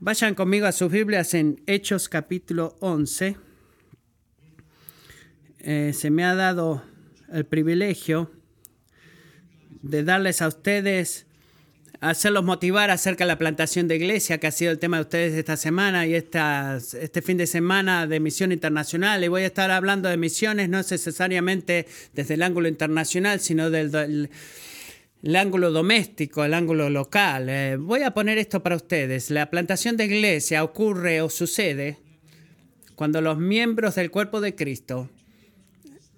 Vayan conmigo a sus Biblias en Hechos capítulo 11. Eh, se me ha dado el privilegio de darles a ustedes, hacerlos motivar acerca de la plantación de iglesia, que ha sido el tema de ustedes esta semana y esta, este fin de semana de misión internacional. Y voy a estar hablando de misiones no necesariamente desde el ángulo internacional, sino del, del el ángulo doméstico, el ángulo local. Eh, voy a poner esto para ustedes. La plantación de iglesia ocurre o sucede cuando los miembros del cuerpo de Cristo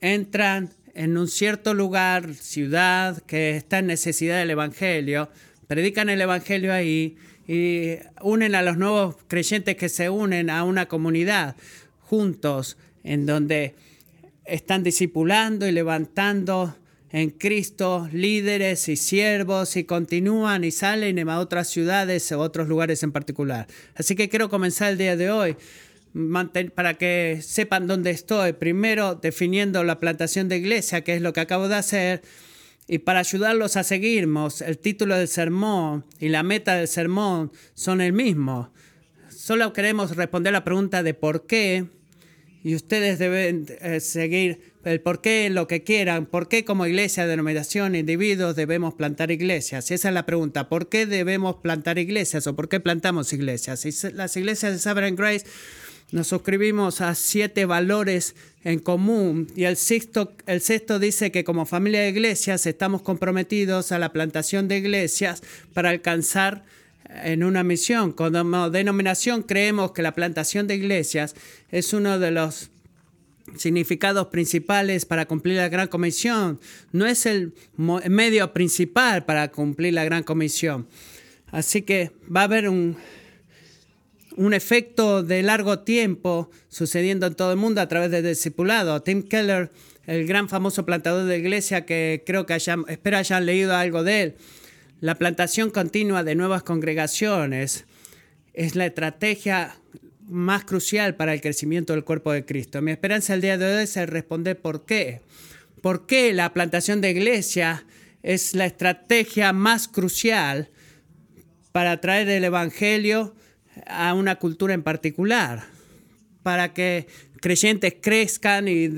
entran en un cierto lugar, ciudad, que está en necesidad del Evangelio, predican el Evangelio ahí y unen a los nuevos creyentes que se unen a una comunidad juntos en donde están discipulando y levantando en Cristo líderes y siervos y continúan y salen a otras ciudades o otros lugares en particular. Así que quiero comenzar el día de hoy para que sepan dónde estoy. Primero definiendo la plantación de iglesia, que es lo que acabo de hacer. Y para ayudarlos a seguirnos, el título del sermón y la meta del sermón son el mismo. Solo queremos responder la pregunta de por qué y ustedes deben eh, seguir el por qué, lo que quieran, por qué como iglesia, denominación, individuos debemos plantar iglesias. esa es la pregunta, ¿por qué debemos plantar iglesias o por qué plantamos iglesias? Y las iglesias de Sovereign Grace nos suscribimos a siete valores en común y el sexto, el sexto dice que como familia de iglesias estamos comprometidos a la plantación de iglesias para alcanzar en una misión. Como denominación creemos que la plantación de iglesias es uno de los significados principales para cumplir la gran comisión. No es el medio principal para cumplir la gran comisión. Así que va a haber un, un efecto de largo tiempo sucediendo en todo el mundo a través del discipulado. Tim Keller, el gran famoso plantador de iglesia que creo que espero hayan leído algo de él, la plantación continua de nuevas congregaciones es la estrategia más crucial para el crecimiento del cuerpo de Cristo. Mi esperanza el día de hoy es responder por qué. ¿Por qué la plantación de iglesia es la estrategia más crucial para traer el Evangelio a una cultura en particular? Para que creyentes crezcan y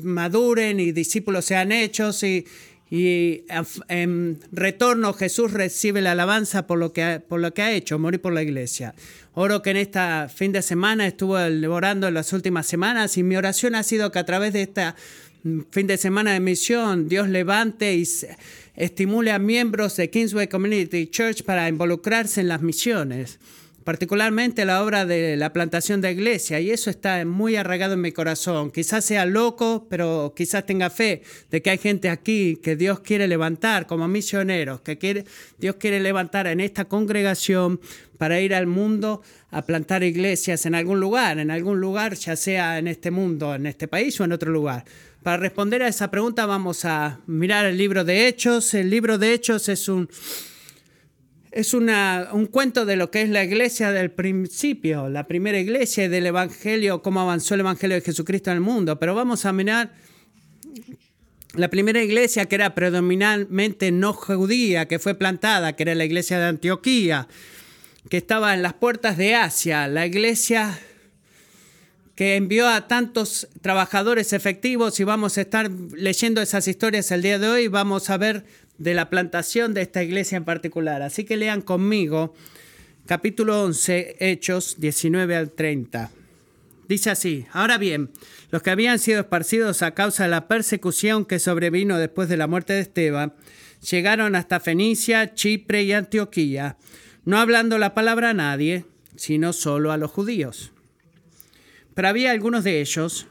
maduren y discípulos sean hechos y, y en retorno Jesús recibe la alabanza por lo que ha, por lo que ha hecho, morir por la iglesia. Oro que en esta fin de semana estuvo orando en las últimas semanas y mi oración ha sido que a través de esta fin de semana de misión Dios levante y estimule a miembros de Kingsway Community Church para involucrarse en las misiones particularmente la obra de la plantación de iglesia, y eso está muy arraigado en mi corazón. Quizás sea loco, pero quizás tenga fe de que hay gente aquí que Dios quiere levantar como misioneros, que quiere, Dios quiere levantar en esta congregación para ir al mundo a plantar iglesias en algún lugar, en algún lugar, ya sea en este mundo, en este país o en otro lugar. Para responder a esa pregunta vamos a mirar el libro de Hechos. El libro de Hechos es un es una, un cuento de lo que es la iglesia del principio, la primera iglesia del Evangelio, cómo avanzó el Evangelio de Jesucristo en el mundo. Pero vamos a mirar la primera iglesia que era predominantemente no judía, que fue plantada, que era la iglesia de Antioquía, que estaba en las puertas de Asia, la iglesia que envió a tantos trabajadores efectivos y vamos a estar leyendo esas historias el día de hoy, vamos a ver de la plantación de esta iglesia en particular. Así que lean conmigo capítulo 11, Hechos 19 al 30. Dice así, ahora bien, los que habían sido esparcidos a causa de la persecución que sobrevino después de la muerte de Esteban, llegaron hasta Fenicia, Chipre y Antioquía, no hablando la palabra a nadie, sino solo a los judíos. Pero había algunos de ellos,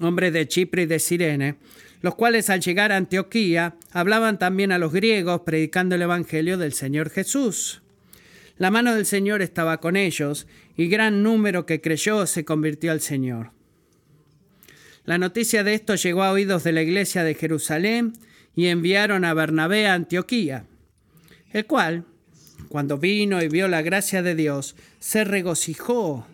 hombres de Chipre y de Sirene, los cuales al llegar a Antioquía hablaban también a los griegos predicando el Evangelio del Señor Jesús. La mano del Señor estaba con ellos y gran número que creyó se convirtió al Señor. La noticia de esto llegó a oídos de la iglesia de Jerusalén y enviaron a Bernabé a Antioquía, el cual, cuando vino y vio la gracia de Dios, se regocijó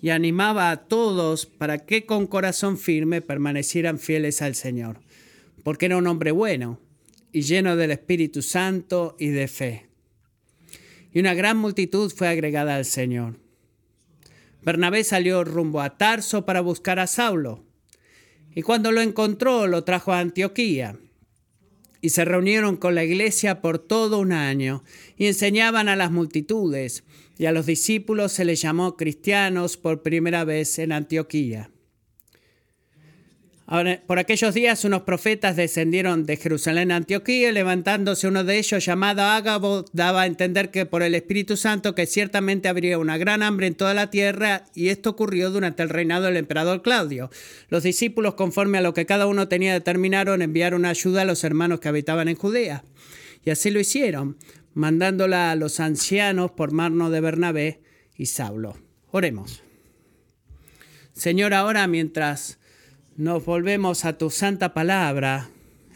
y animaba a todos para que con corazón firme permanecieran fieles al Señor porque era un hombre bueno y lleno del Espíritu Santo y de fe. Y una gran multitud fue agregada al Señor. Bernabé salió rumbo a Tarso para buscar a Saulo. Y cuando lo encontró, lo trajo a Antioquía. Y se reunieron con la iglesia por todo un año y enseñaban a las multitudes. Y a los discípulos se les llamó cristianos por primera vez en Antioquía. Por aquellos días unos profetas descendieron de Jerusalén a Antioquía, levantándose uno de ellos llamado Ágabo, daba a entender que por el Espíritu Santo que ciertamente habría una gran hambre en toda la tierra, y esto ocurrió durante el reinado del emperador Claudio. Los discípulos, conforme a lo que cada uno tenía determinaron, enviaron ayuda a los hermanos que habitaban en Judea. Y así lo hicieron, mandándola a los ancianos por mano de Bernabé y Saulo. Oremos. Señor, ahora mientras nos volvemos a tu santa palabra,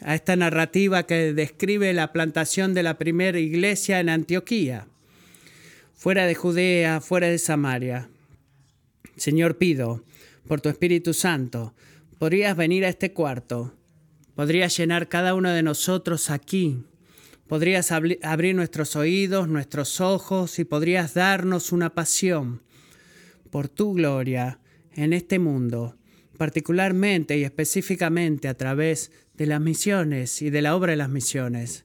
a esta narrativa que describe la plantación de la primera iglesia en Antioquía, fuera de Judea, fuera de Samaria. Señor, pido, por tu Espíritu Santo, podrías venir a este cuarto, podrías llenar cada uno de nosotros aquí, podrías abrir nuestros oídos, nuestros ojos y podrías darnos una pasión por tu gloria en este mundo particularmente y específicamente a través de las misiones y de la obra de las misiones.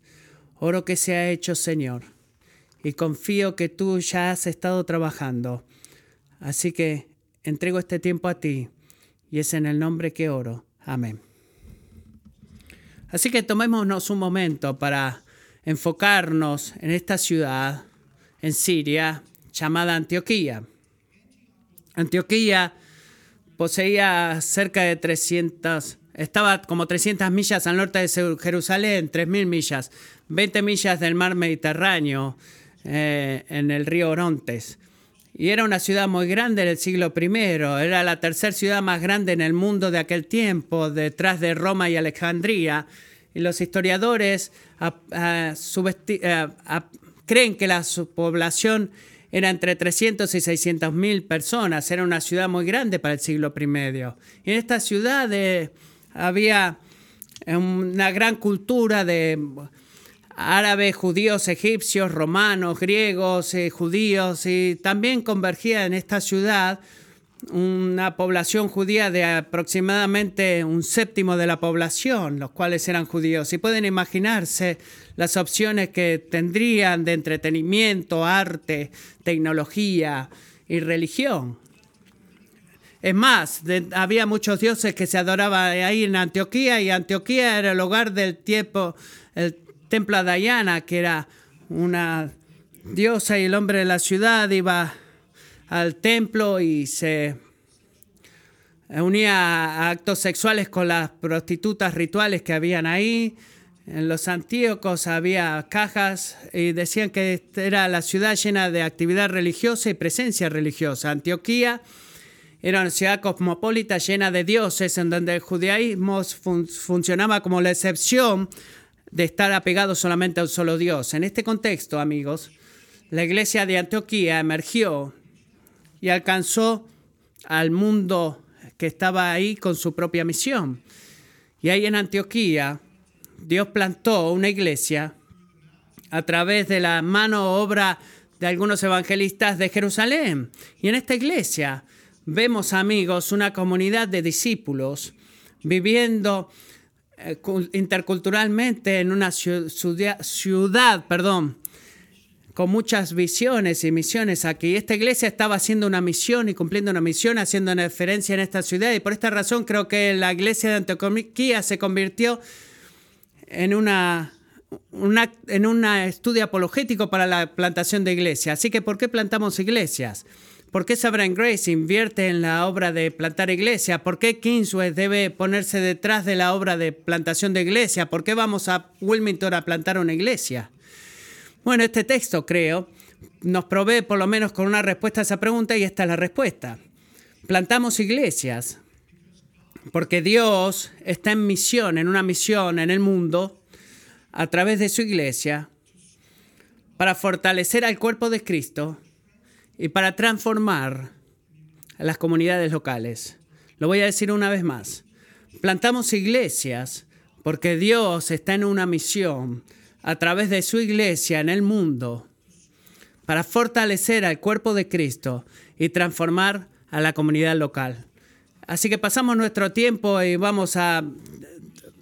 Oro que se ha hecho, Señor, y confío que tú ya has estado trabajando. Así que entrego este tiempo a ti, y es en el nombre que oro. Amén. Así que tomémonos un momento para enfocarnos en esta ciudad, en Siria, llamada Antioquía. Antioquía poseía cerca de 300, estaba como 300 millas al norte de Jerusalén, 3.000 millas, 20 millas del mar Mediterráneo, eh, en el río Orontes. Y era una ciudad muy grande del siglo I, era la tercera ciudad más grande en el mundo de aquel tiempo, detrás de Roma y Alejandría. Y los historiadores creen que la población era entre 300 y 600 mil personas, era una ciudad muy grande para el siglo I. Y en esta ciudad eh, había una gran cultura de árabes, judíos, egipcios, romanos, griegos, eh, judíos, y también convergía en esta ciudad una población judía de aproximadamente un séptimo de la población, los cuales eran judíos. Y pueden imaginarse las opciones que tendrían de entretenimiento, arte, tecnología y religión. Es más, había muchos dioses que se adoraban ahí en Antioquía y Antioquía era el hogar del tiempo, el templo de Diana, que era una diosa y el hombre de la ciudad iba al templo y se unía a actos sexuales con las prostitutas rituales que habían ahí. En los Antíocos había cajas y decían que era la ciudad llena de actividad religiosa y presencia religiosa. Antioquía era una ciudad cosmopolita llena de dioses, en donde el judaísmo funcionaba como la excepción de estar apegado solamente a un solo Dios. En este contexto, amigos, la iglesia de Antioquía emergió y alcanzó al mundo que estaba ahí con su propia misión. Y ahí en Antioquía, Dios plantó una iglesia a través de la mano obra de algunos evangelistas de Jerusalén. Y en esta iglesia vemos, amigos, una comunidad de discípulos viviendo eh, interculturalmente en una ciudad, ciudad perdón, con muchas visiones y misiones aquí. Esta iglesia estaba haciendo una misión y cumpliendo una misión, haciendo una diferencia en esta ciudad. Y por esta razón creo que la iglesia de Antioquía se convirtió en una, en un estudio apologético para la plantación de iglesias. Así que, ¿por qué plantamos iglesias? ¿Por qué Sabran Grace invierte en la obra de plantar iglesia? ¿Por qué Kingsway debe ponerse detrás de la obra de plantación de iglesia? ¿Por qué vamos a Wilmington a plantar una iglesia? Bueno, este texto, creo, nos provee por lo menos con una respuesta a esa pregunta y esta es la respuesta. Plantamos iglesias porque Dios está en misión, en una misión en el mundo, a través de su iglesia, para fortalecer al cuerpo de Cristo y para transformar a las comunidades locales. Lo voy a decir una vez más. Plantamos iglesias porque Dios está en una misión a través de su iglesia en el mundo para fortalecer al cuerpo de Cristo y transformar a la comunidad local. Así que pasamos nuestro tiempo y vamos a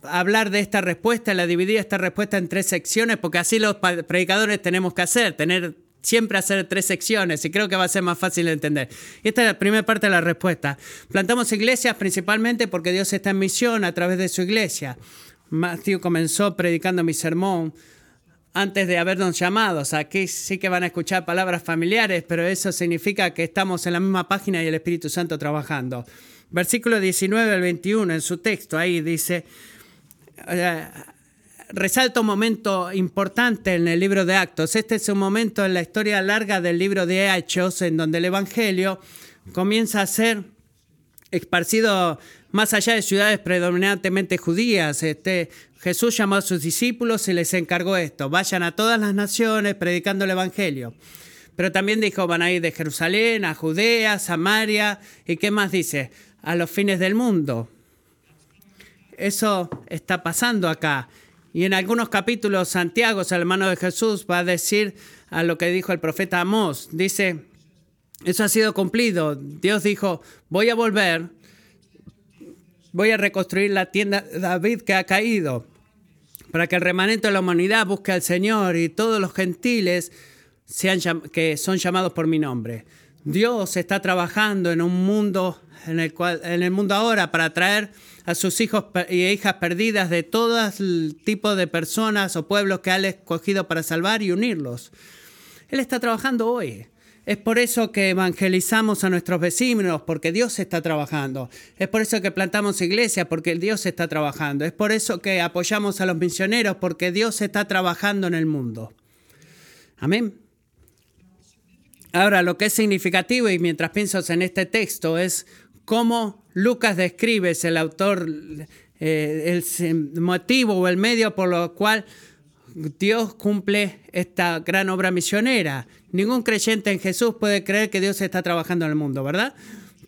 hablar de esta respuesta, la dividí esta respuesta en tres secciones, porque así los predicadores tenemos que hacer, tener siempre hacer tres secciones y creo que va a ser más fácil de entender. Y esta es la primera parte de la respuesta. Plantamos iglesias principalmente porque Dios está en misión a través de su iglesia. Matthew comenzó predicando mi sermón antes de habernos llamados. Aquí sí que van a escuchar palabras familiares, pero eso significa que estamos en la misma página y el Espíritu Santo trabajando. Versículo 19 al 21 en su texto, ahí dice, eh, resalta un momento importante en el libro de Actos. Este es un momento en la historia larga del libro de Hechos, en donde el Evangelio comienza a ser esparcido más allá de ciudades predominantemente judías. Este, Jesús llamó a sus discípulos y les encargó esto, vayan a todas las naciones predicando el Evangelio. Pero también dijo, van a ir de Jerusalén a Judea, Samaria, y qué más dice, a los fines del mundo. Eso está pasando acá. Y en algunos capítulos, Santiago, el hermano de Jesús, va a decir a lo que dijo el profeta Amós. Dice, eso ha sido cumplido. Dios dijo, voy a volver, voy a reconstruir la tienda de David que ha caído, para que el remanente de la humanidad busque al Señor y todos los gentiles sean, que son llamados por mi nombre. Dios está trabajando en un mundo en el cual en el mundo ahora para traer a sus hijos y hijas perdidas de todo tipo de personas o pueblos que ha escogido para salvar y unirlos. Él está trabajando hoy. Es por eso que evangelizamos a nuestros vecinos, porque Dios está trabajando. Es por eso que plantamos iglesia, porque Dios está trabajando. Es por eso que apoyamos a los misioneros, porque Dios está trabajando en el mundo. Amén. Ahora, lo que es significativo, y mientras pienso en este texto, es cómo Lucas describe, es el autor, eh, el motivo o el medio por lo cual Dios cumple esta gran obra misionera. Ningún creyente en Jesús puede creer que Dios está trabajando en el mundo, ¿verdad?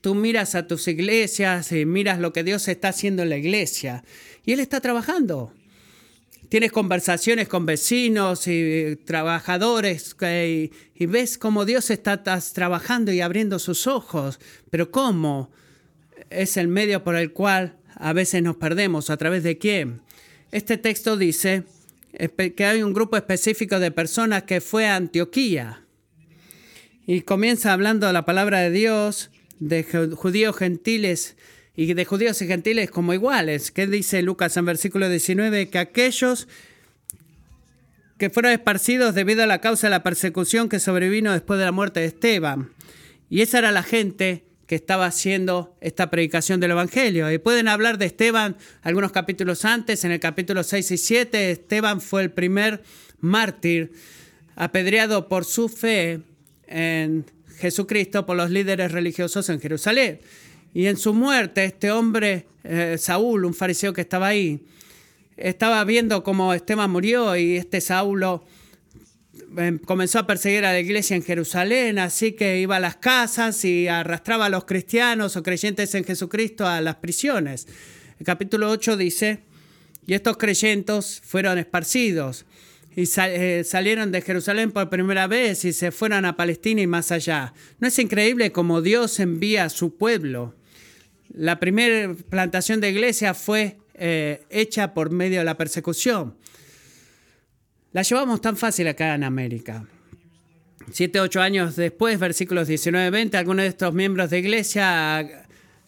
Tú miras a tus iglesias y miras lo que Dios está haciendo en la iglesia y Él está trabajando. Tienes conversaciones con vecinos y trabajadores y, y ves cómo Dios está trabajando y abriendo sus ojos. Pero ¿cómo? Es el medio por el cual a veces nos perdemos. ¿A través de quién? Este texto dice, que hay un grupo específico de personas que fue a Antioquía y comienza hablando de la palabra de Dios, de judíos gentiles y de judíos y gentiles como iguales. ¿Qué dice Lucas en versículo 19? Que aquellos que fueron esparcidos debido a la causa de la persecución que sobrevino después de la muerte de Esteban. Y esa era la gente que estaba haciendo esta predicación del Evangelio. Y pueden hablar de Esteban algunos capítulos antes, en el capítulo 6 y 7, Esteban fue el primer mártir apedreado por su fe en Jesucristo por los líderes religiosos en Jerusalén. Y en su muerte, este hombre, eh, Saúl, un fariseo que estaba ahí, estaba viendo cómo Esteban murió y este Saulo comenzó a perseguir a la iglesia en Jerusalén, así que iba a las casas y arrastraba a los cristianos o creyentes en Jesucristo a las prisiones. El capítulo 8 dice, y estos creyentes fueron esparcidos y eh, salieron de Jerusalén por primera vez y se fueron a Palestina y más allá. ¿No es increíble cómo Dios envía a su pueblo? La primera plantación de iglesia fue eh, hecha por medio de la persecución. La llevamos tan fácil acá en América. Siete, ocho años después, versículos 19-20, algunos de estos miembros de iglesia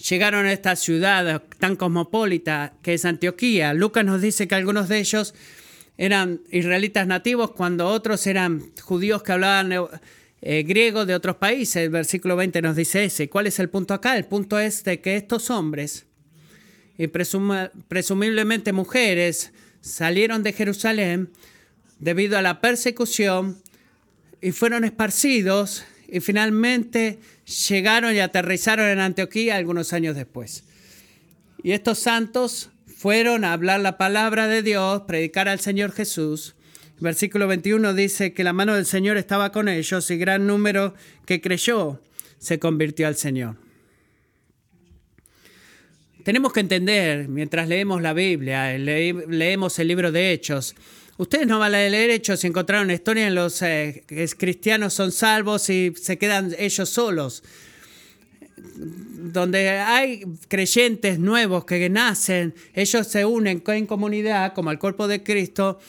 llegaron a esta ciudad tan cosmopolita que es Antioquía. Lucas nos dice que algunos de ellos eran israelitas nativos cuando otros eran judíos que hablaban eh, griego de otros países. El versículo 20 nos dice ese. ¿Cuál es el punto acá? El punto es de que estos hombres, y presumiblemente mujeres, salieron de Jerusalén debido a la persecución y fueron esparcidos y finalmente llegaron y aterrizaron en Antioquía algunos años después. Y estos santos fueron a hablar la palabra de Dios, predicar al Señor Jesús. Versículo 21 dice que la mano del Señor estaba con ellos y gran número que creyó se convirtió al Señor. Tenemos que entender, mientras leemos la Biblia, leemos el libro de Hechos, Ustedes no van a leer hechos si encontraron historia en los eh, cristianos son salvos y se quedan ellos solos. donde hay creyentes nuevos que nacen, ellos se unen en comunidad como el cuerpo de Cristo,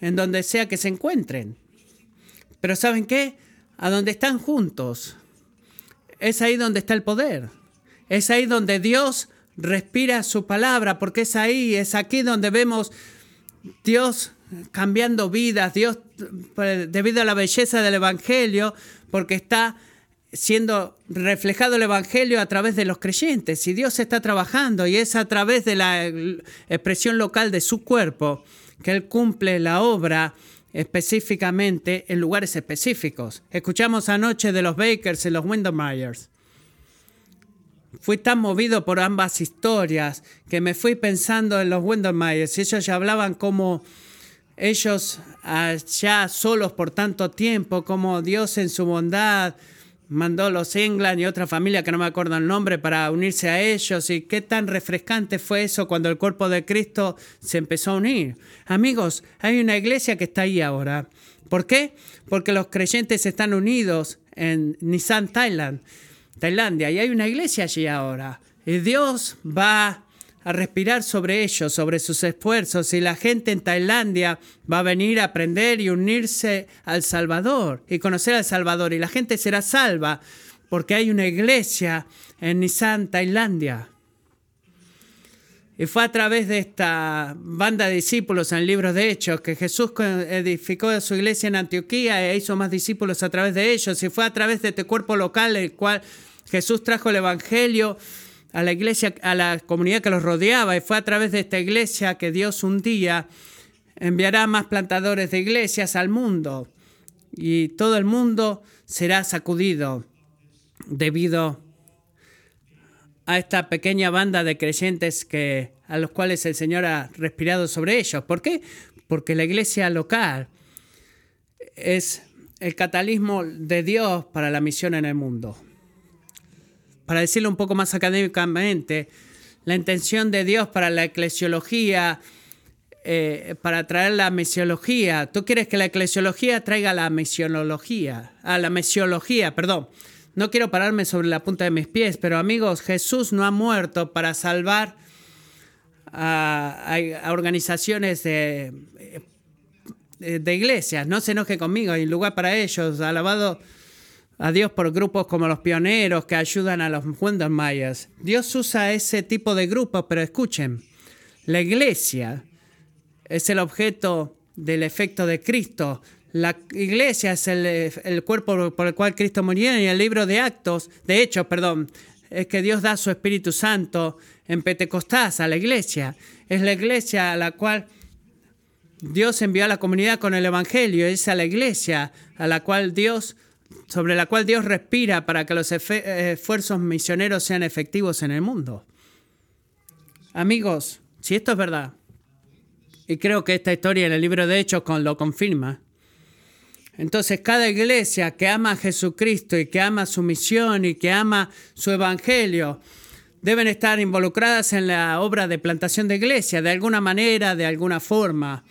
en donde sea que se encuentren. Pero ¿saben qué? A donde están juntos. Es ahí donde está el poder. Es ahí donde Dios respira su palabra, porque es ahí, es aquí donde vemos Dios cambiando vidas, Dios debido a la belleza del Evangelio, porque está siendo reflejado el Evangelio a través de los creyentes y Dios está trabajando y es a través de la expresión local de su cuerpo que Él cumple la obra específicamente en lugares específicos. Escuchamos anoche de los Bakers y los Myers. Fui tan movido por ambas historias que me fui pensando en los y ellos ya hablaban como ellos ya solos por tanto tiempo, como Dios en su bondad mandó los England y otra familia que no me acuerdo el nombre para unirse a ellos y qué tan refrescante fue eso cuando el cuerpo de Cristo se empezó a unir. Amigos, hay una iglesia que está ahí ahora. ¿Por qué? Porque los creyentes están unidos en Nissan, Thailand, Tailandia, y hay una iglesia allí ahora. Y Dios va a respirar sobre ellos, sobre sus esfuerzos, y la gente en Tailandia va a venir a aprender y unirse al Salvador y conocer al Salvador, y la gente será salva porque hay una iglesia en Nissan, Tailandia. Y fue a través de esta banda de discípulos en el libro de Hechos que Jesús edificó su iglesia en Antioquía e hizo más discípulos a través de ellos. Y fue a través de este cuerpo local el cual Jesús trajo el Evangelio a la iglesia, a la comunidad que los rodeaba. Y fue a través de esta iglesia que Dios un día enviará más plantadores de iglesias al mundo. Y todo el mundo será sacudido debido a esta pequeña banda de creyentes que, a los cuales el Señor ha respirado sobre ellos. ¿Por qué? Porque la iglesia local es el catalismo de Dios para la misión en el mundo para decirlo un poco más académicamente, la intención de Dios para la eclesiología, eh, para traer la misiología. Tú quieres que la eclesiología traiga la misionología, a ah, la misiología, perdón. No quiero pararme sobre la punta de mis pies, pero amigos, Jesús no ha muerto para salvar a, organizaciones de, de iglesias. No se enoje conmigo, hay lugar para ellos. Alabado a Dios por grupos como los pioneros que ayudan a los Mayas. Dios usa ese tipo de grupos, pero escuchen, la iglesia es el objeto del efecto de Cristo. La iglesia es el, cuerpo por el cual Cristo murió y el libro de Actos, de Hechos, perdón, es que Dios da su Espíritu Santo en Pentecostés a la iglesia. Es la iglesia a la cual Dios envió a la comunidad con el Evangelio. Es a la iglesia a la cual Dios sobre la cual Dios respira para que los esfuerzos misioneros sean efectivos en el mundo. Amigos, si esto es verdad, y creo que esta historia en el libro de Hechos lo confirma, entonces cada iglesia que ama a Jesucristo y que ama su misión y que ama su evangelio, deben estar involucradas en la obra de plantación de iglesia, de alguna manera, de alguna forma.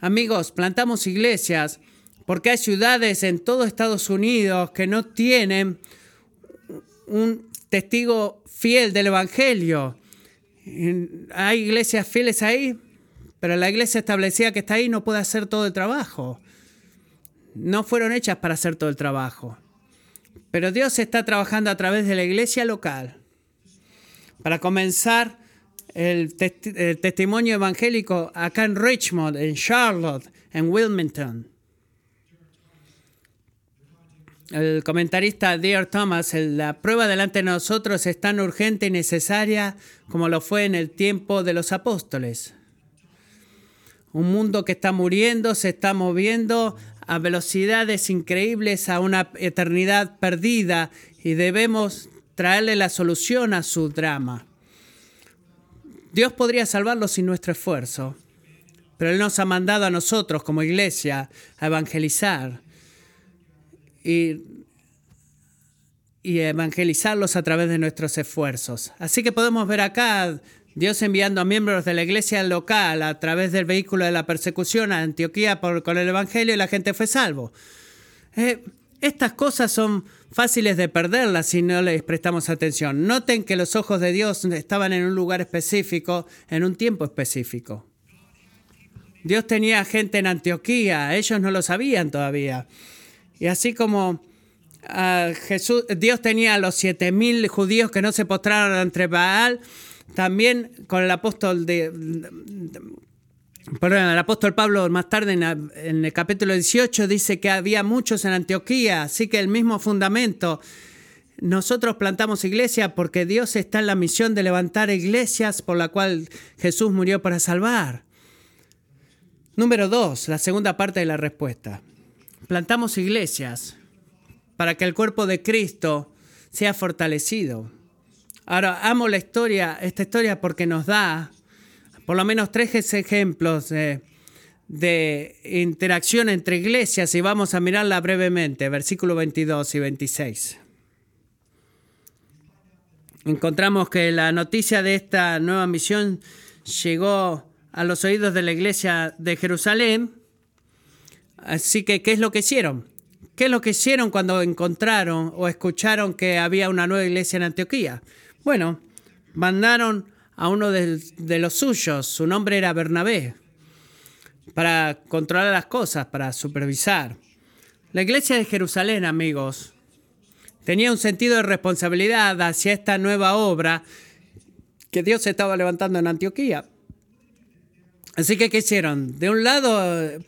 Amigos, plantamos iglesias porque hay ciudades en todo Estados Unidos que no tienen un testigo fiel del Evangelio. Hay iglesias fieles ahí, pero la iglesia establecida que está ahí no puede hacer todo el trabajo. No fueron hechas para hacer todo el trabajo. Pero Dios está trabajando a través de la iglesia local para comenzar el, el testimonio evangélico acá en Richmond, en Charlotte, en Wilmington. El comentarista Dear Thomas, la prueba delante de nosotros es tan urgente y necesaria como lo fue en el tiempo de los apóstoles. Un mundo que está muriendo, se está moviendo a velocidades increíbles a una eternidad perdida y debemos traerle la solución a su drama. Dios podría salvarlo sin nuestro esfuerzo, pero Él nos ha mandado a nosotros como iglesia a evangelizar y, evangelizarlos a través de nuestros esfuerzos. Así que podemos ver acá Dios enviando a miembros de la iglesia local a través del vehículo de la persecución a Antioquía por, con el Evangelio y la gente fue salvo. Eh, estas cosas son fáciles de perderlas si no les prestamos atención. Noten que los ojos de Dios estaban en un lugar específico, en un tiempo específico. Dios tenía gente en Antioquía, ellos no lo sabían todavía. Y así como ah, Jesús, Dios tenía a los siete mil judíos que no se postraron ante Baal, también con el apóstol de, Perdón, el apóstol Pablo más tarde en, el capítulo 18 dice que había muchos en Antioquía, así que el mismo fundamento. Nosotros plantamos iglesia porque Dios está en la misión de levantar iglesias por la cual Jesús murió para salvar. Número dos, la segunda parte de la respuesta. Plantamos iglesias para que el cuerpo de Cristo sea fortalecido. Ahora, amo la historia, esta historia porque nos da por lo menos tres ejemplos de interacción entre iglesias y vamos a mirarla brevemente, versículos 22 y 26. Encontramos que la noticia de esta nueva misión llegó a los oídos de la iglesia de Jerusalén. Así que, ¿qué es lo que hicieron? ¿Qué es lo que hicieron cuando encontraron o escucharon que había una nueva iglesia en Antioquía? Bueno, mandaron a uno de, los suyos, su nombre era Bernabé, para controlar las cosas, para supervisar. La iglesia de Jerusalén, amigos, tenía un sentido de responsabilidad hacia esta nueva obra que Dios estaba levantando en Antioquía. Así que, ¿qué hicieron? De un lado,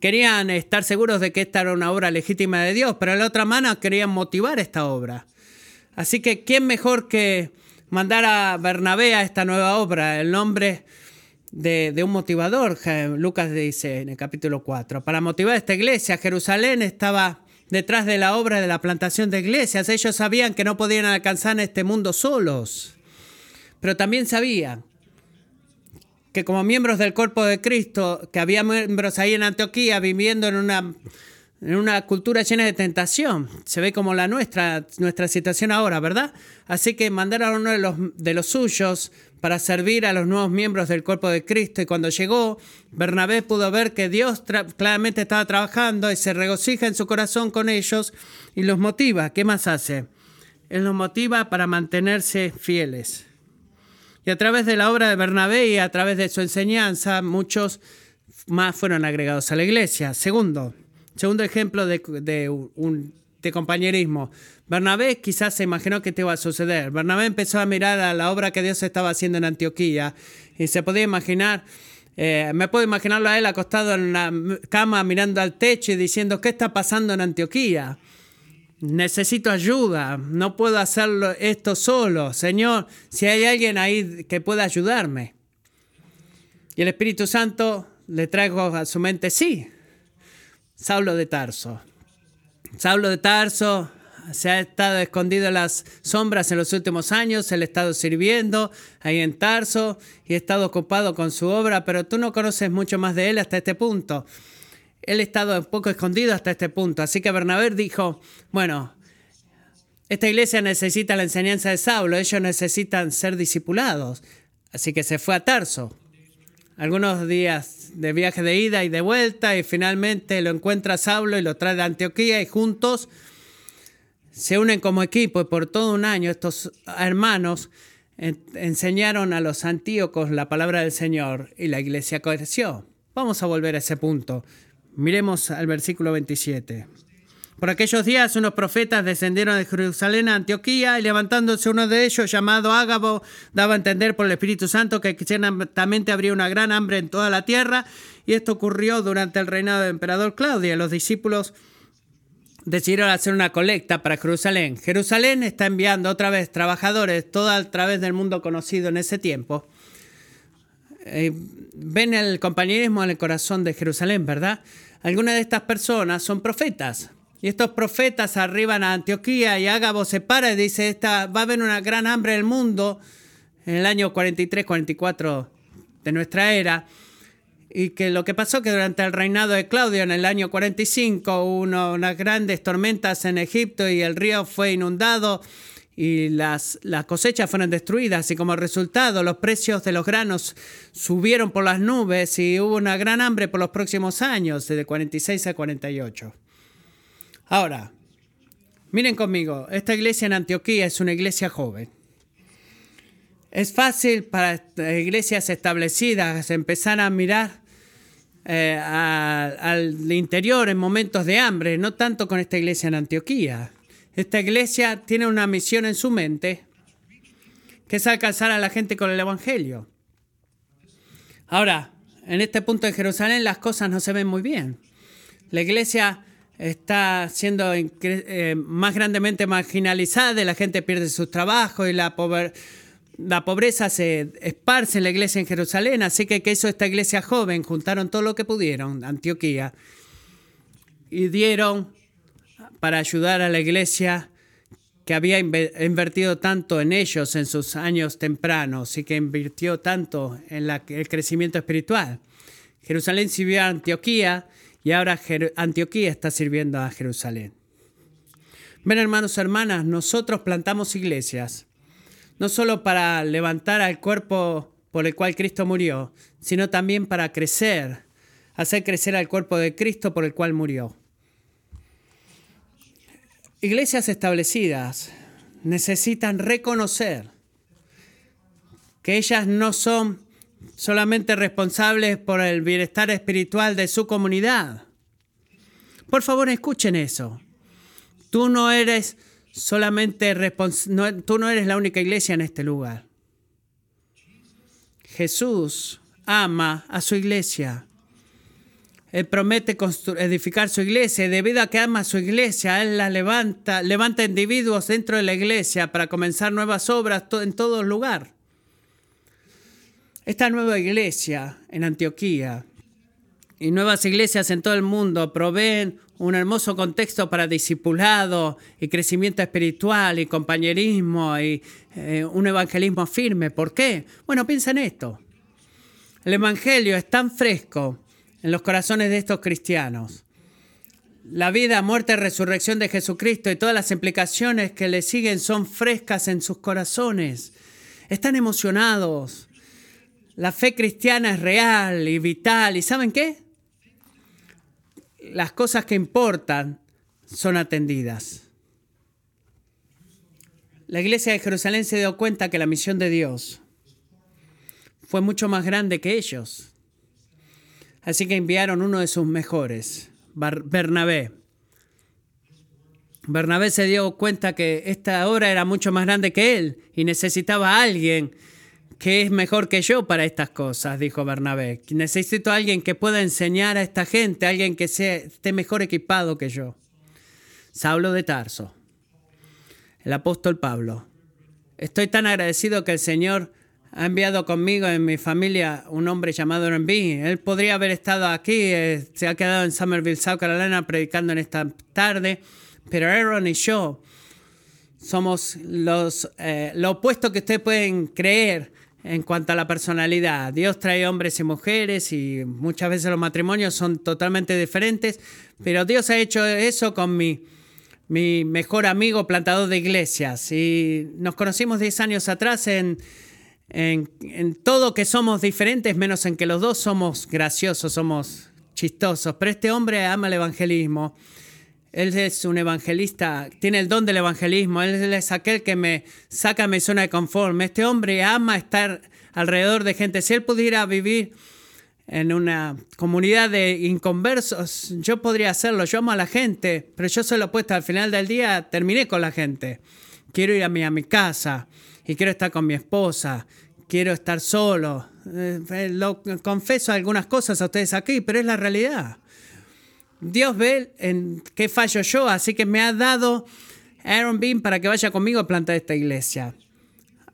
querían estar seguros de que esta era una obra legítima de Dios, pero de la otra mano querían motivar esta obra. Así que, ¿quién mejor que mandar a Bernabé a esta nueva obra, el nombre de, un motivador, Lucas dice en el capítulo 4, para motivar esta iglesia. Jerusalén estaba detrás de la obra de la plantación de iglesias. Ellos sabían que no podían alcanzar este mundo solos, pero también sabían que como miembros del cuerpo de Cristo, que había miembros ahí en Antioquía viviendo en una en una cultura llena de tentación. Se ve como la nuestra, nuestra situación ahora, ¿verdad? Así que mandaron a uno de los, de los suyos para servir a los nuevos miembros del cuerpo de Cristo. Y cuando llegó, Bernabé pudo ver que Dios claramente estaba trabajando y se regocija en su corazón con ellos y los motiva. ¿Qué más hace? Él los motiva para mantenerse fieles. Y a través de la obra de Bernabé y a través de su enseñanza, muchos más fueron agregados a la iglesia. Segundo, Segundo ejemplo de, un, compañerismo. Bernabé quizás se imaginó que te iba a suceder. Bernabé empezó a mirar a la obra que Dios estaba haciendo en Antioquía y se podía imaginar, eh, me puedo imaginarlo a él acostado en la cama mirando al techo y diciendo, ¿qué está pasando en Antioquía? Necesito ayuda, no puedo hacerlo esto solo. Señor, si hay alguien ahí que pueda ayudarme. Y el Espíritu Santo le traigo a su mente, sí, Saulo de Tarso. Saulo de Tarso se ha estado escondido en las sombras en los últimos años, él ha estado sirviendo ahí en Tarso y ha estado ocupado con su obra, pero tú no conoces mucho más de él hasta este punto. Él ha estado un poco escondido hasta este punto. Así que Bernabé dijo, bueno, esta iglesia necesita la enseñanza de Saulo, ellos necesitan ser discipulados. Así que se fue a Tarso. Algunos días de viaje de ida y de vuelta y finalmente lo encuentra Saulo y lo trae de Antioquía y juntos se unen como equipo y por todo un año estos hermanos enseñaron a los antíocos la palabra del Señor y la iglesia creció. Vamos a volver a ese punto. Miremos al versículo 27. Por aquellos días unos profetas descendieron de Jerusalén a Antioquía y levantándose uno de ellos llamado Ágabo daba a entender por el Espíritu Santo que ciertamente habría una gran hambre en toda la tierra y esto ocurrió durante el reinado del emperador Claudio. Los discípulos decidieron hacer una colecta para Jerusalén. Jerusalén está enviando otra vez trabajadores todo a través del mundo conocido en ese tiempo. Eh, ven el compañerismo en el corazón de Jerusalén, ¿verdad? Algunas de estas personas son profetas, y estos profetas arriban a Antioquía y Ágabo se para y dice, Esta, va a haber una gran hambre en el mundo en el año 43-44 de nuestra era. Y que lo que pasó que durante el reinado de Claudio en el año 45 hubo unas grandes tormentas en Egipto y el río fue inundado y las, las cosechas fueron destruidas y como resultado los precios de los granos subieron por las nubes y hubo una gran hambre por los próximos años, desde 46 a 48. Ahora, Miren conmigo, esta iglesia en Antioquía es una iglesia joven. Es fácil para iglesias establecidas empezar a mirar eh, al interior en momentos de hambre, no tanto con esta iglesia en Antioquía. Esta iglesia tiene una misión en su mente, que es alcanzar a la gente con el Evangelio. Ahora, en este punto de Jerusalén las cosas no se ven muy bien. La iglesia está siendo eh, más grandemente marginalizada, la gente pierde sus trabajos y la, la pobreza se esparce en la iglesia en Jerusalén. Así que, ¿qué hizo esta iglesia joven? Juntaron todo lo que pudieron, Antioquía, y dieron para ayudar a la iglesia que había invertido tanto en ellos en sus años tempranos y que invirtió tanto en el crecimiento espiritual. Jerusalén sirvió a Antioquía y ahora Antioquía está sirviendo a Jerusalén. Ven hermanos hermanas, nosotros plantamos iglesias, no solo para levantar al cuerpo por el cual Cristo murió, sino también para crecer, hacer crecer al cuerpo de Cristo por el cual murió. Iglesias establecidas necesitan reconocer que ellas no son solamente responsables por el bienestar espiritual de su comunidad. Por favor, escuchen eso. Tú no eres solamente tú no eres la única iglesia en este lugar. Jesús ama a su iglesia. Él promete edificar su iglesia y debido a que ama su iglesia, Él la levanta, levanta individuos dentro de la iglesia para comenzar nuevas obras en todo lugar. Esta nueva iglesia en Antioquía y nuevas iglesias en todo el mundo proveen un hermoso contexto para discipulado y crecimiento espiritual y compañerismo y eh, un evangelismo firme. ¿Por qué? Bueno, piensa en esto. El evangelio es tan fresco en los corazones de estos cristianos. La vida, muerte resurrección de Jesucristo y todas las implicaciones que le siguen son frescas en sus corazones. Están emocionados. La fe cristiana es real y vital. ¿Y saben qué? Las cosas que importan son atendidas. La iglesia de Jerusalén se dio cuenta que la misión de Dios fue mucho más grande que ellos. Así que enviaron uno de sus mejores, Bernabé. Bernabé se dio cuenta que esta obra era mucho más grande que él y necesitaba a alguien que es mejor que yo para estas cosas, dijo Bernabé. Necesito a alguien que pueda enseñar a esta gente, alguien que sea, esté mejor equipado que yo. Saulo de Tarso, el apóstol Pablo. Estoy tan agradecido que el Señor ha enviado conmigo en mi familia un hombre llamado B. Él podría haber estado aquí, eh, se ha quedado en Somerville, South Carolina, predicando en esta tarde, pero Aaron y yo somos los, eh, lo opuesto que ustedes pueden creer en cuanto a la personalidad. Dios trae hombres y mujeres y muchas veces los matrimonios son totalmente diferentes, pero Dios ha hecho eso con mi, mi mejor amigo plantador de iglesias y nos conocimos 10 años atrás en en, todo que somos diferentes, menos en que los dos somos graciosos, somos chistosos. Pero este hombre ama el evangelismo. Él es un evangelista, tiene el don del evangelismo. Él es aquel que me saca mi zona de confort. Este hombre ama estar alrededor de gente. Si él pudiera vivir en una comunidad de inconversos, yo podría hacerlo. Yo amo a la gente, pero yo soy lo opuesto. Al final del día terminé con la gente. Quiero ir a mi, a mi casa y quiero estar con mi esposa, quiero estar solo. Eh, eh, lo confieso algunas cosas a ustedes aquí, pero es la realidad. Dios ve en qué fallo yo, así que me ha dado Aaron Bean para que vaya conmigo a plantar esta iglesia.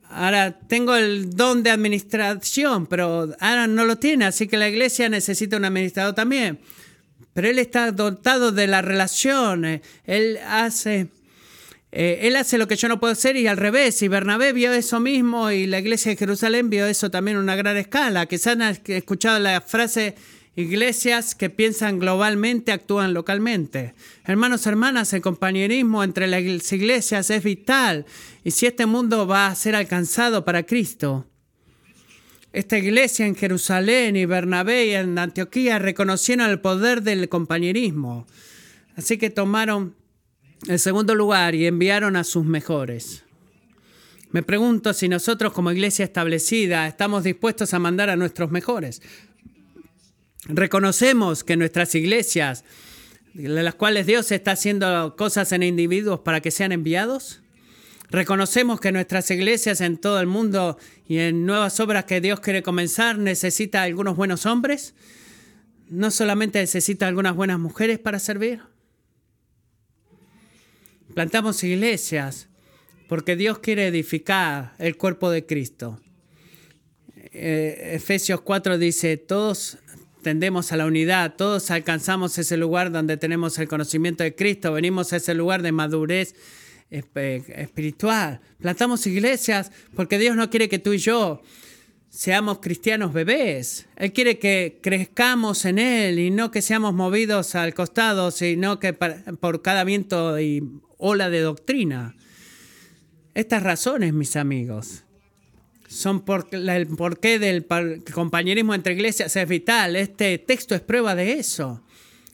Ahora tengo el don de administración, pero Aaron no lo tiene, así que la iglesia necesita un administrador también. Pero él está dotado de la relación, eh, él hace eh, él hace lo que yo no puedo hacer y al revés. Y Bernabé vio eso mismo y la iglesia de Jerusalén vio eso también en una gran escala. Quizás han escuchado la frase iglesias que piensan globalmente actúan localmente. Hermanos, hermanas, el compañerismo entre las iglesias es vital. Y si este mundo va a ser alcanzado para Cristo, esta iglesia en Jerusalén y Bernabé y en Antioquía reconocieron el poder del compañerismo. Así que tomaron En segundo lugar, y enviaron a sus mejores. Me pregunto si nosotros como iglesia establecida estamos dispuestos a mandar a nuestros mejores. Reconocemos que nuestras iglesias, de las cuales Dios está haciendo cosas en individuos para que sean enviados. Reconocemos que nuestras iglesias en todo el mundo y en nuevas obras que Dios quiere comenzar necesita algunos buenos hombres. No solamente necesita algunas buenas mujeres para servir. Plantamos iglesias porque Dios quiere edificar el cuerpo de Cristo. Eh, Efesios 4 dice, todos tendemos a la unidad, todos alcanzamos ese lugar donde tenemos el conocimiento de Cristo, venimos a ese lugar de madurez espiritual. Plantamos iglesias porque Dios no quiere que tú y yo seamos cristianos bebés. Él quiere que crezcamos en Él y no que seamos movidos al costado, sino que por cada viento y ola de doctrina. Estas razones, mis amigos, son por el porqué del compañerismo entre iglesias es vital. Este texto es prueba de eso.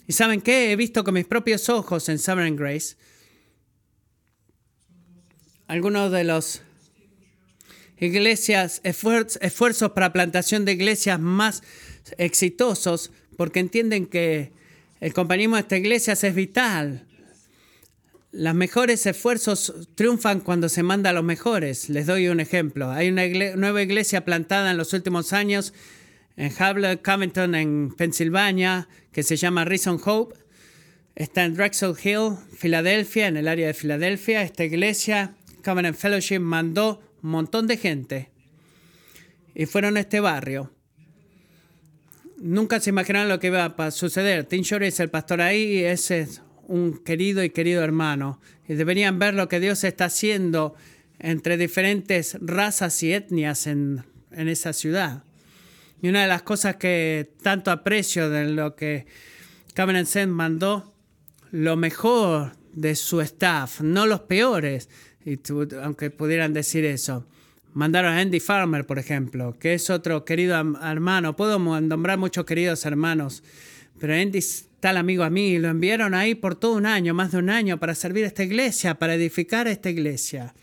¿Y saben qué? He visto con mis propios ojos en Sovereign Grace algunos de los iglesias, esfuerzos para plantación de iglesias más exitosos, porque entienden que el compañerismo de estas iglesias es vital. Los mejores esfuerzos triunfan cuando se manda a los mejores. Les doy un ejemplo. Hay una nueva iglesia plantada en los últimos años en Hable, Covington, en Pensilvania, que se llama Reason Hope. Está en Drexel Hill, Filadelfia, en el área de Filadelfia. Esta iglesia, Covenant Fellowship, mandó un montón de gente y fueron a este barrio. Nunca se imaginaron lo que iba a suceder. Tim Shore es el pastor ahí ese es un querido y querido hermano. Y deberían ver lo que Dios está haciendo entre diferentes razas y etnias en, esa ciudad. Y una de las cosas que tanto aprecio de lo que Cameron Sen mandó, lo mejor de su staff, no los peores, aunque pudieran decir eso. Mandaron a Andy Farmer, por ejemplo, que es otro querido hermano. Puedo nombrar muchos queridos hermanos, pero Andy tal amigo a mí, lo enviaron ahí por todo un año, más de un año, para servir a esta iglesia, para edificar esta iglesia.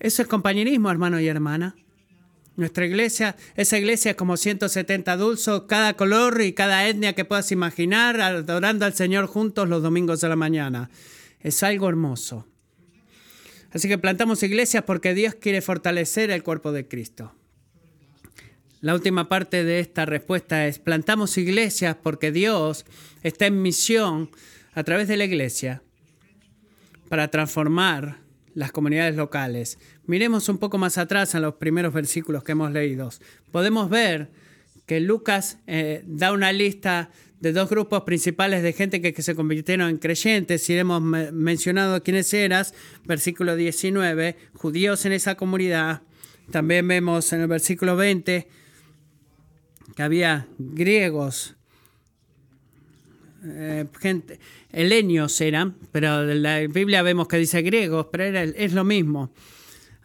Eso es compañerismo, hermano y hermana. Nuestra iglesia, esa iglesia es como 170 adultos, cada color y cada etnia que puedas imaginar, adorando al Señor juntos los domingos de la mañana. Es algo hermoso. Así que plantamos iglesias porque Dios quiere fortalecer el cuerpo de Cristo. La última parte de esta respuesta es, plantamos iglesias porque Dios está en misión a través de la iglesia para transformar las comunidades locales. Miremos un poco más atrás en los primeros versículos que hemos leído. Podemos ver que Lucas eh, da una lista de dos grupos principales de gente que, se convirtieron en creyentes. Y hemos mencionado quiénes eras, versículo 19, judíos en esa comunidad. También vemos en el versículo 20 que había griegos, eh, helenios eran, pero en la Biblia vemos que dice griegos, pero es lo mismo.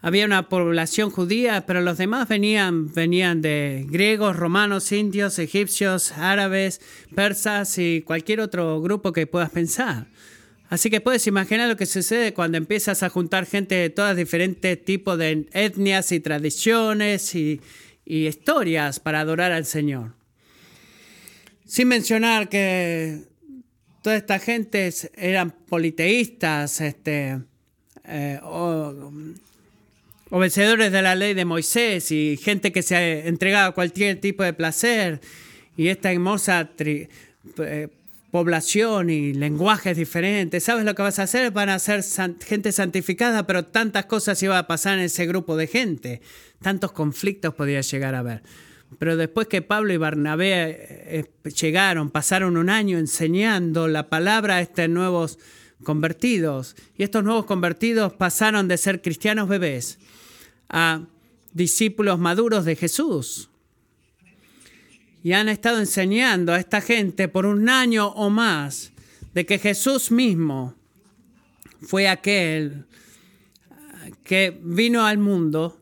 Había una población judía, pero los demás venían, venían de griegos, romanos, indios, egipcios, árabes, persas y cualquier otro grupo que puedas pensar. Así que puedes imaginar lo que sucede cuando empiezas a juntar gente de todos diferentes tipos de etnias y tradiciones y, y historias para adorar al Señor. Sin mencionar que toda esta gente eran politeístas, este, eh, obedecedores de la ley de Moisés y gente que se entregaba a cualquier tipo de placer. Y esta hermosa eh, población y lenguajes diferentes. ¿Sabes lo que vas a hacer? Van a ser gente santificada, pero tantas cosas iban a pasar en ese grupo de gente. Tantos conflictos podía llegar a haber. Pero después que Pablo y Barnabé eh, eh, llegaron, pasaron un año enseñando la palabra a estos nuevos convertidos. Y estos nuevos convertidos pasaron de ser cristianos bebés a discípulos maduros de Jesús y han estado enseñando a esta gente por un año o más de que Jesús mismo fue aquel que vino al mundo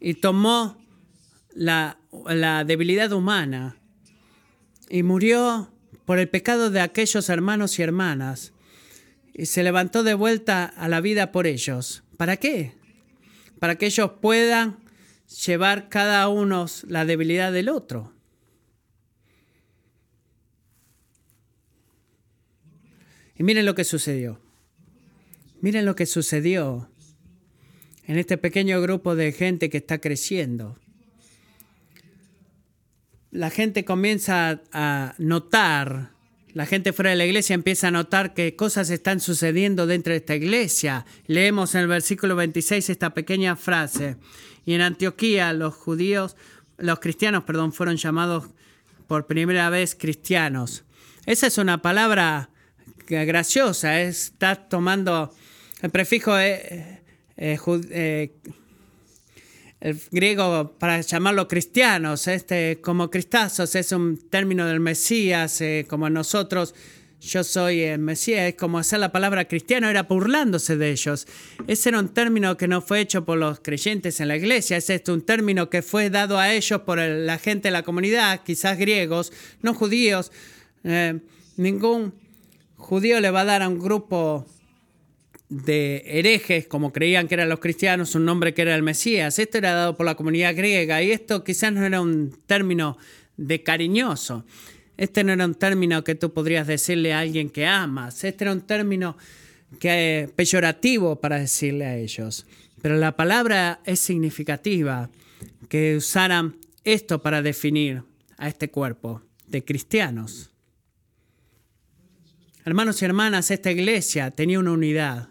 y tomó la, debilidad humana y murió por el pecado de aquellos hermanos y hermanas y se levantó de vuelta a la vida por ellos. ¿Para qué? Para que ellos puedan llevar cada uno la debilidad del otro. Y miren lo que sucedió. Miren lo que sucedió en este pequeño grupo de gente que está creciendo. La gente comienza a notar, la gente fuera de la iglesia empieza a notar que cosas están sucediendo dentro de esta iglesia. Leemos en el versículo 26 esta pequeña frase. Y en Antioquía los judíos, los cristianos, perdón, fueron llamados por primera vez cristianos. Esa es una palabra graciosa, está tomando el prefijo eh, eh, eh, el griego para llamarlo cristianos, este, como cristazos es un término del Mesías, como nosotros, yo soy el Mesías, es como hacer la palabra cristiano, era burlándose de ellos. Ese era un término que no fue hecho por los creyentes en la iglesia, es este un término que fue dado a ellos por la gente de la comunidad, quizás griegos, no judíos. ningún judío le va a dar a un grupo de herejes, como creían que eran los cristianos, un nombre que era el Mesías. Esto era dado por la comunidad griega y esto quizás no era un término de cariñoso. Este no era un término que tú podrías decirle a alguien que amas. Este era un término que, peyorativo para decirle a ellos. Pero la palabra es significativa que usaran esto para definir a este cuerpo de cristianos. Hermanos y hermanas, esta iglesia tenía una unidad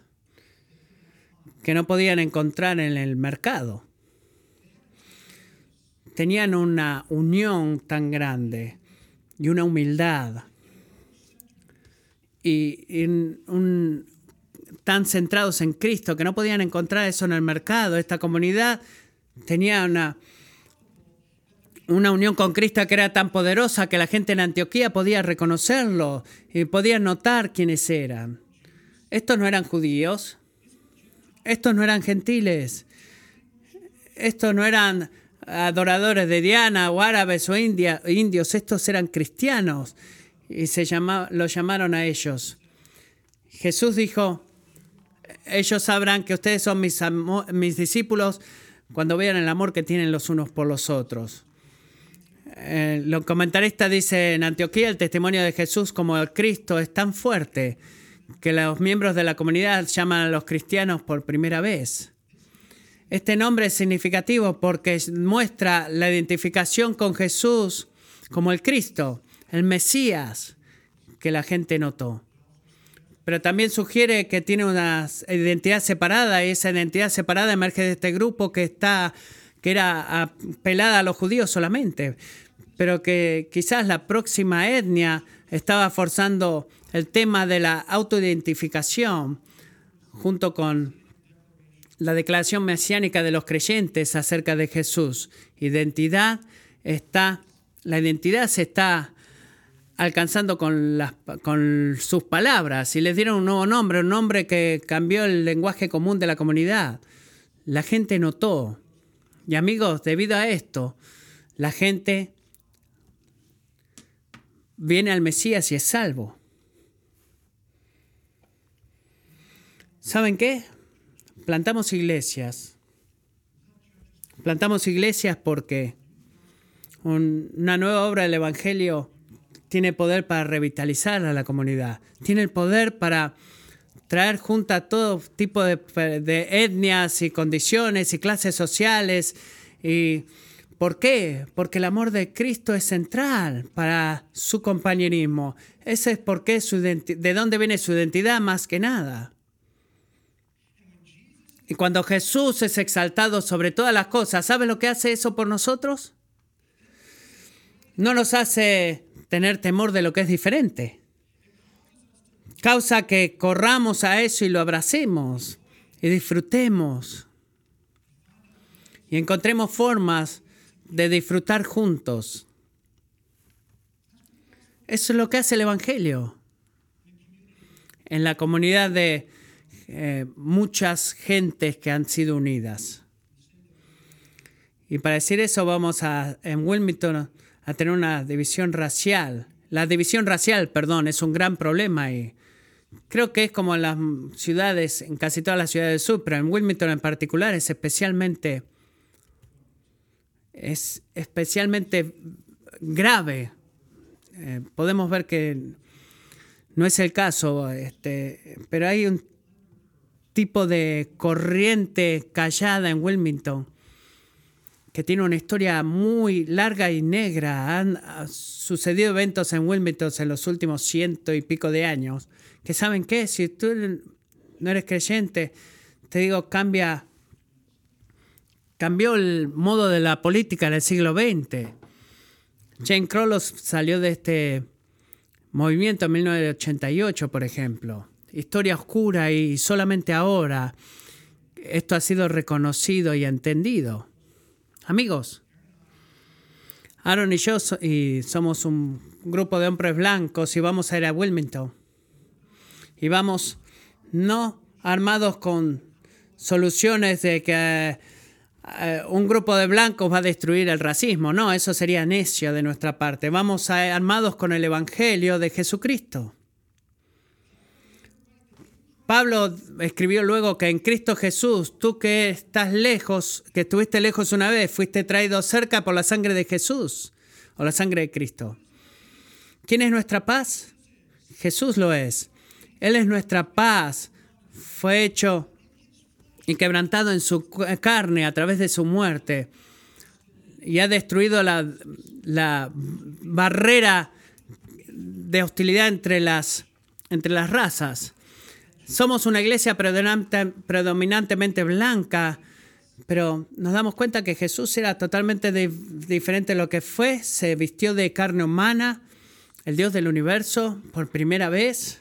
que no podían encontrar en el mercado. Tenían una unión tan grande y una humildad y, tan centrados en Cristo que no podían encontrar eso en el mercado. Esta comunidad tenía una, una unión con Cristo que era tan poderosa que la gente en Antioquía podía reconocerlo y podía notar quiénes eran. Estos no eran judíos, estos no eran gentiles. Estos no eran adoradores de Diana o árabes o indios. Estos eran cristianos y se lo llamaron a ellos. Jesús dijo, ellos sabrán que ustedes son mis, discípulos cuando vean el amor que tienen los unos por los otros. Eh, los comentaristas dicen en Antioquía el testimonio de Jesús como el Cristo es tan fuerte que los miembros de la comunidad llaman a los cristianos por primera vez. Este nombre es significativo porque muestra la identificación con Jesús como el Cristo, el Mesías, que la gente notó. Pero también sugiere que tiene una identidad separada y esa identidad separada emerge de este grupo que está que era apelada a los judíos solamente, pero que quizás la próxima etnia estaba forzando el tema de la autoidentificación junto con la declaración mesiánica de los creyentes acerca de Jesús. Identidad está, la identidad se está alcanzando con, con sus palabras y les dieron un nuevo nombre, un nombre que cambió el lenguaje común de la comunidad. La gente notó. Y amigos, debido a esto, la gente viene al Mesías y es salvo. ¿Saben qué? Plantamos iglesias. Plantamos iglesias porque una nueva obra del Evangelio tiene poder para revitalizar a la comunidad. Tiene el poder para traer junta todo tipo de, de etnias y condiciones y clases sociales. ¿Y por qué? Porque el amor de Cristo es central para su compañerismo. Ese es porque su de dónde viene su identidad más que nada. Y cuando Jesús es exaltado sobre todas las cosas, ¿sabe lo que hace eso por nosotros? No nos hace tener temor de lo que es diferente. Causa que corramos a eso y lo abracemos y disfrutemos. Y encontremos formas de disfrutar juntos. Eso es lo que hace el Evangelio. En la comunidad de eh, muchas gentes que han sido unidas. Y para decir eso vamos a, en Wilmington a tener una división racial. La división racial, perdón, es un gran problema y Creo que es como en las ciudades, en casi todas las ciudades del sur, pero en Wilmington en particular es especialmente, es especialmente grave. Eh, podemos ver que no es el caso, este, pero hay un tipo de corriente callada en Wilmington que tiene una historia muy larga y negra. Han sucedido eventos en Wilmington en los últimos ciento y pico de años. Que saben qué, si tú no eres creyente, te digo, cambia, cambió el modo de la política en el siglo XX. Jane Crollos salió de este movimiento en 1988, por ejemplo. Historia oscura y solamente ahora esto ha sido reconocido y entendido. Amigos, Aaron y yo y somos un grupo de hombres blancos y vamos a ir a Wilmington. Y vamos no armados con soluciones de que eh, un grupo de blancos va a destruir el racismo. No, eso sería necio de nuestra parte. Vamos a, armados con el Evangelio de Jesucristo. Pablo escribió luego que en Cristo Jesús, tú que estás lejos, que estuviste lejos una vez, fuiste traído cerca por la sangre de Jesús o la sangre de Cristo. ¿Quién es nuestra paz? Jesús lo es. Él es nuestra paz. Fue hecho y quebrantado en su carne a través de su muerte. Y ha destruido la, la barrera de hostilidad entre las, entre las razas. Somos una iglesia predominantemente blanca, pero nos damos cuenta que Jesús era totalmente diferente de lo que fue. Se vistió de carne humana, el Dios del universo, por primera vez.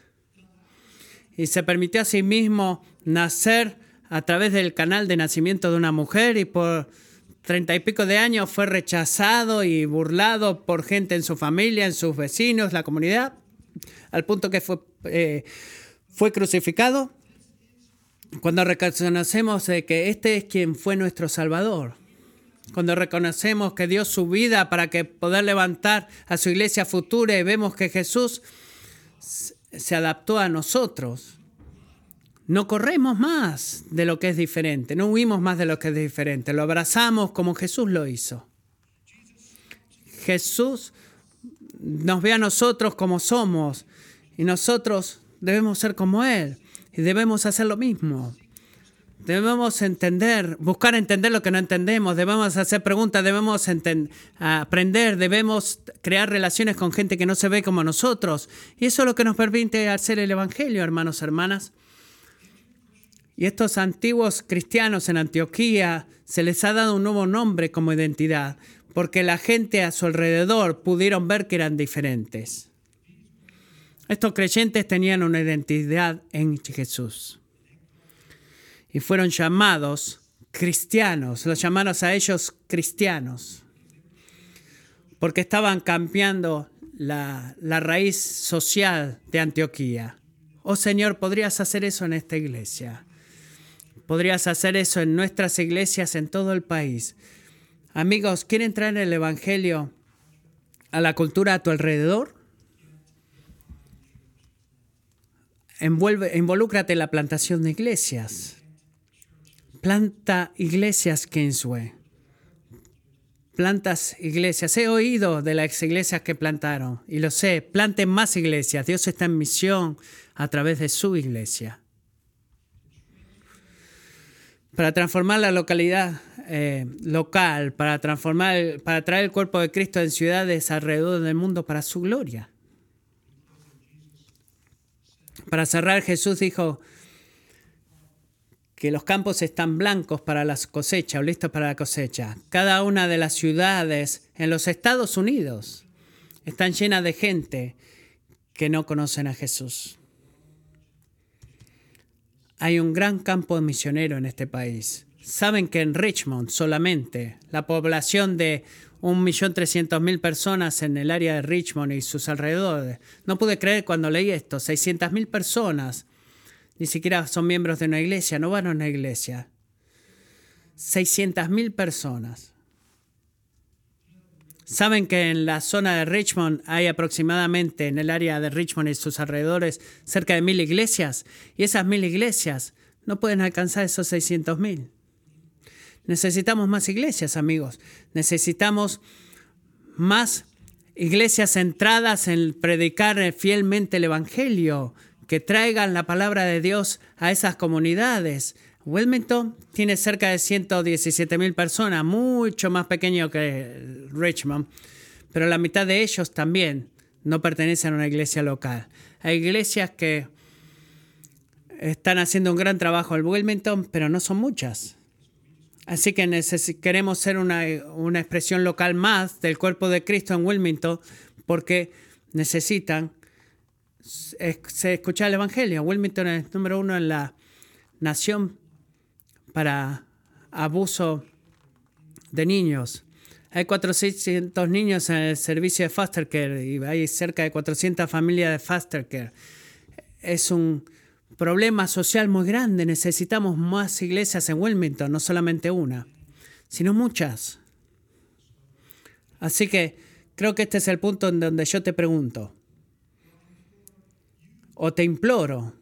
Y se permitió a sí mismo nacer a través del canal de nacimiento de una mujer y por treinta y pico de años fue rechazado y burlado por gente en su familia, en sus vecinos, la comunidad, al punto que fue eh, fue crucificado, cuando reconocemos que este es quien fue nuestro Salvador, cuando reconocemos que dio su vida para que poder levantar a su iglesia futura y vemos que Jesús se adaptó a nosotros, no corremos más de lo que es diferente, no huimos más de lo que es diferente, lo abrazamos como Jesús lo hizo. Jesús nos ve a nosotros como somos y nosotros debemos ser como Él y debemos hacer lo mismo. Debemos entender, buscar entender lo que no entendemos, debemos hacer preguntas, debemos aprender, debemos crear relaciones con gente que no se ve como nosotros. Y eso es lo que nos permite hacer el Evangelio, hermanos, hermanas. Y estos antiguos cristianos en Antioquía se les ha dado un nuevo nombre como identidad, porque la gente a su alrededor pudieron ver que eran diferentes. Estos creyentes tenían una identidad en Jesús y fueron llamados cristianos, los llamaron a ellos cristianos, porque estaban cambiando la, la raíz social de Antioquía. Oh Señor, ¿podrías hacer eso en esta iglesia? ¿Podrías hacer eso en nuestras iglesias en todo el país? Amigos, ¿quieren traer el Evangelio a la cultura a tu alrededor? envuelve, involúcrate en la plantación de iglesias. Planta iglesias, Kingsway. Plantas iglesias. He oído de las iglesias que plantaron y lo sé. Planten más iglesias. Dios está en misión a través de su iglesia. Para transformar la localidad eh, local, para transformar, para traer el cuerpo de Cristo en ciudades alrededor del mundo para su gloria. Para cerrar, Jesús dijo que los campos están blancos para la cosecha o listos para la cosecha. Cada una de las ciudades en los Estados Unidos están llenas de gente que no conocen a Jesús. Hay un gran campo misionero en este país. Saben que en Richmond solamente la población de 1.300.000 personas en el área de Richmond y sus alrededores. No pude creer cuando leí esto. 600.000 personas ni siquiera son miembros de una iglesia, no van a una iglesia. 600.000 personas. Saben que en la zona de Richmond hay aproximadamente, en el área de Richmond y sus alrededores, cerca de mil iglesias. Y esas mil iglesias no pueden alcanzar esos 600 mil. Necesitamos más iglesias, amigos. Necesitamos más iglesias centradas en predicar fielmente el Evangelio, que traigan la palabra de Dios a esas comunidades. Wilmington tiene cerca de 117 mil personas, mucho más pequeño que Richmond, pero la mitad de ellos también no pertenecen a una iglesia local. Hay iglesias que están haciendo un gran trabajo en Wilmington, pero no son muchas. Así que queremos ser una, expresión local más del cuerpo de Cristo en Wilmington porque necesitan escuchar el Evangelio. Wilmington es número uno en la nación para abuso de niños. Hay 400 niños en el servicio de foster care y hay cerca de 400 familias de foster care. Es un problema social muy grande. Necesitamos más iglesias en Wilmington, no solamente una, sino muchas. Así que creo que este es el punto en donde yo te pregunto, o te imploro,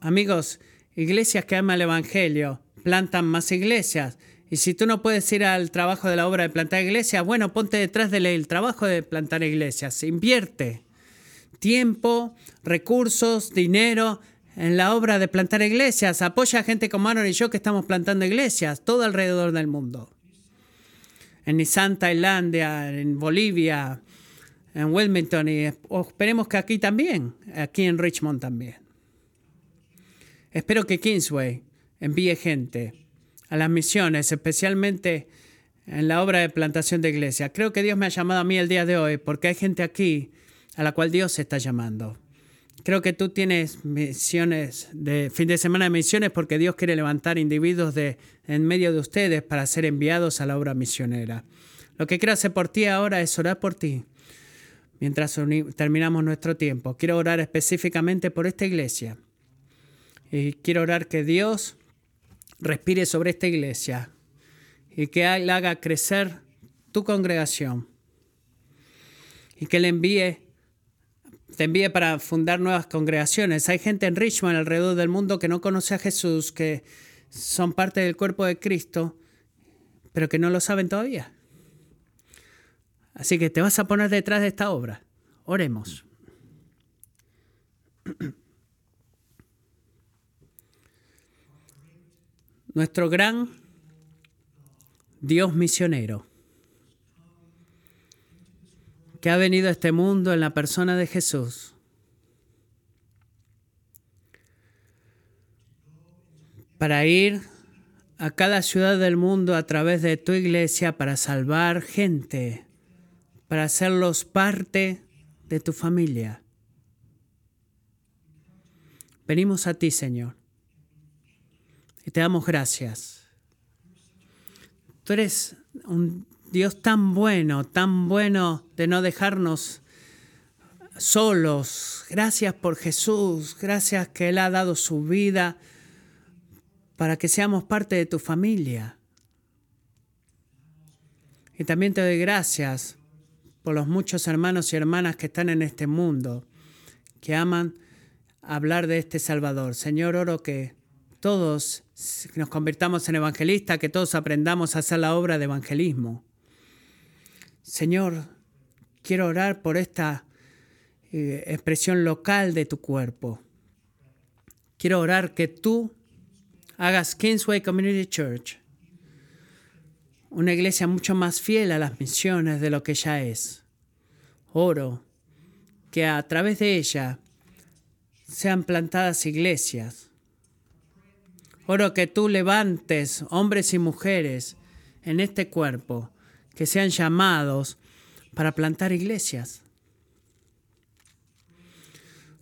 amigos, iglesias que aman el Evangelio, plantan más iglesias. Y si tú no puedes ir al trabajo de la obra de plantar iglesias, bueno, ponte detrás del trabajo de plantar iglesias, invierte tiempo, recursos, dinero en la obra de plantar iglesias. Apoya a gente como Aaron y yo que estamos plantando iglesias todo alrededor del mundo. En Nissan, Tailandia, en Bolivia, en Wilmington y esperemos que aquí también, aquí en Richmond también. Espero que Kingsway envíe gente a las misiones, especialmente en la obra de plantación de iglesia. Creo que Dios me ha llamado a mí el día de hoy porque hay gente aquí a la cual Dios está llamando. Creo que tú tienes misiones de fin de semana de misiones porque Dios quiere levantar individuos de en medio de ustedes para ser enviados a la obra misionera. Lo que quiero hacer por ti ahora es orar por ti. Mientras terminamos nuestro tiempo, quiero orar específicamente por esta iglesia. Y quiero orar que Dios respire sobre esta iglesia y que haga crecer tu congregación y que le envíe te envíe para fundar nuevas congregaciones. Hay gente en Richmond alrededor del mundo que no conoce a Jesús, que son parte del cuerpo de Cristo, pero que no lo saben todavía. Así que te vas a poner detrás de esta obra. Oremos. Nuestro gran Dios misionero que ha venido a este mundo en la persona de Jesús. Para ir a cada ciudad del mundo a través de tu iglesia para salvar gente, para hacerlos parte de tu familia. Venimos a ti, Señor, te damos gracias. Tú eres un Dios tan bueno, tan bueno de no dejarnos solos. Gracias por Jesús, gracias que Él ha dado su vida para que seamos parte de tu familia. Y también te doy gracias por los muchos hermanos y hermanas que están en este mundo, que aman hablar de este Salvador. Señor, oro que todos nos convirtamos en evangelistas, que todos aprendamos a hacer la obra de evangelismo. Señor, quiero orar por esta eh, expresión local de tu cuerpo. Quiero orar que tú hagas Kingsway Community Church una iglesia mucho más fiel a las misiones de lo que ya es. Oro que a través de ella sean plantadas iglesias. Oro que tú levantes hombres y mujeres en este cuerpo que sean llamados para plantar iglesias.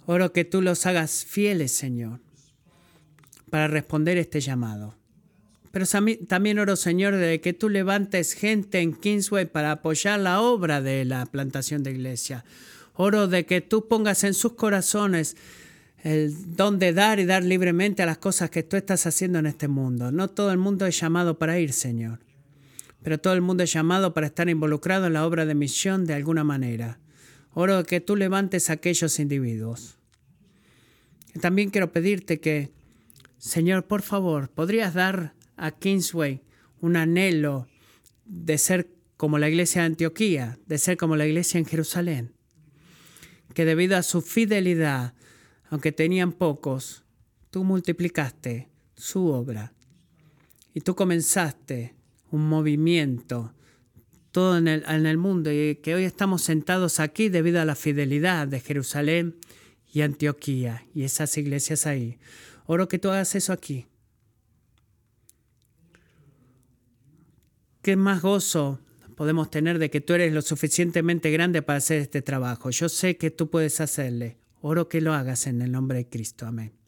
Oro que tú los hagas fieles, Señor, para responder este llamado. Pero también oro, Señor, de que tú levantes gente en Kingsway para apoyar la obra de la plantación de iglesia. Oro de que tú pongas en sus corazones el don de dar y dar libremente a las cosas que tú estás haciendo en este mundo. No todo el mundo es llamado para ir, Señor pero todo el mundo es llamado para estar involucrado en la obra de misión de alguna manera. Oro que tú levantes a aquellos individuos. También quiero pedirte que, Señor, por favor, ¿podrías dar a Kingsway un anhelo de ser como la iglesia de Antioquía, de ser como la iglesia en Jerusalén? Que debido a su fidelidad, aunque tenían pocos, tú multiplicaste su obra y tú comenzaste un movimiento todo en el, mundo y que hoy estamos sentados aquí debido a la fidelidad de Jerusalén y Antioquía y esas iglesias ahí. Oro que tú hagas eso aquí. ¿Qué más gozo podemos tener de que tú eres lo suficientemente grande para hacer este trabajo? Yo sé que tú puedes hacerle. Oro que lo hagas en el nombre de Cristo. Amén.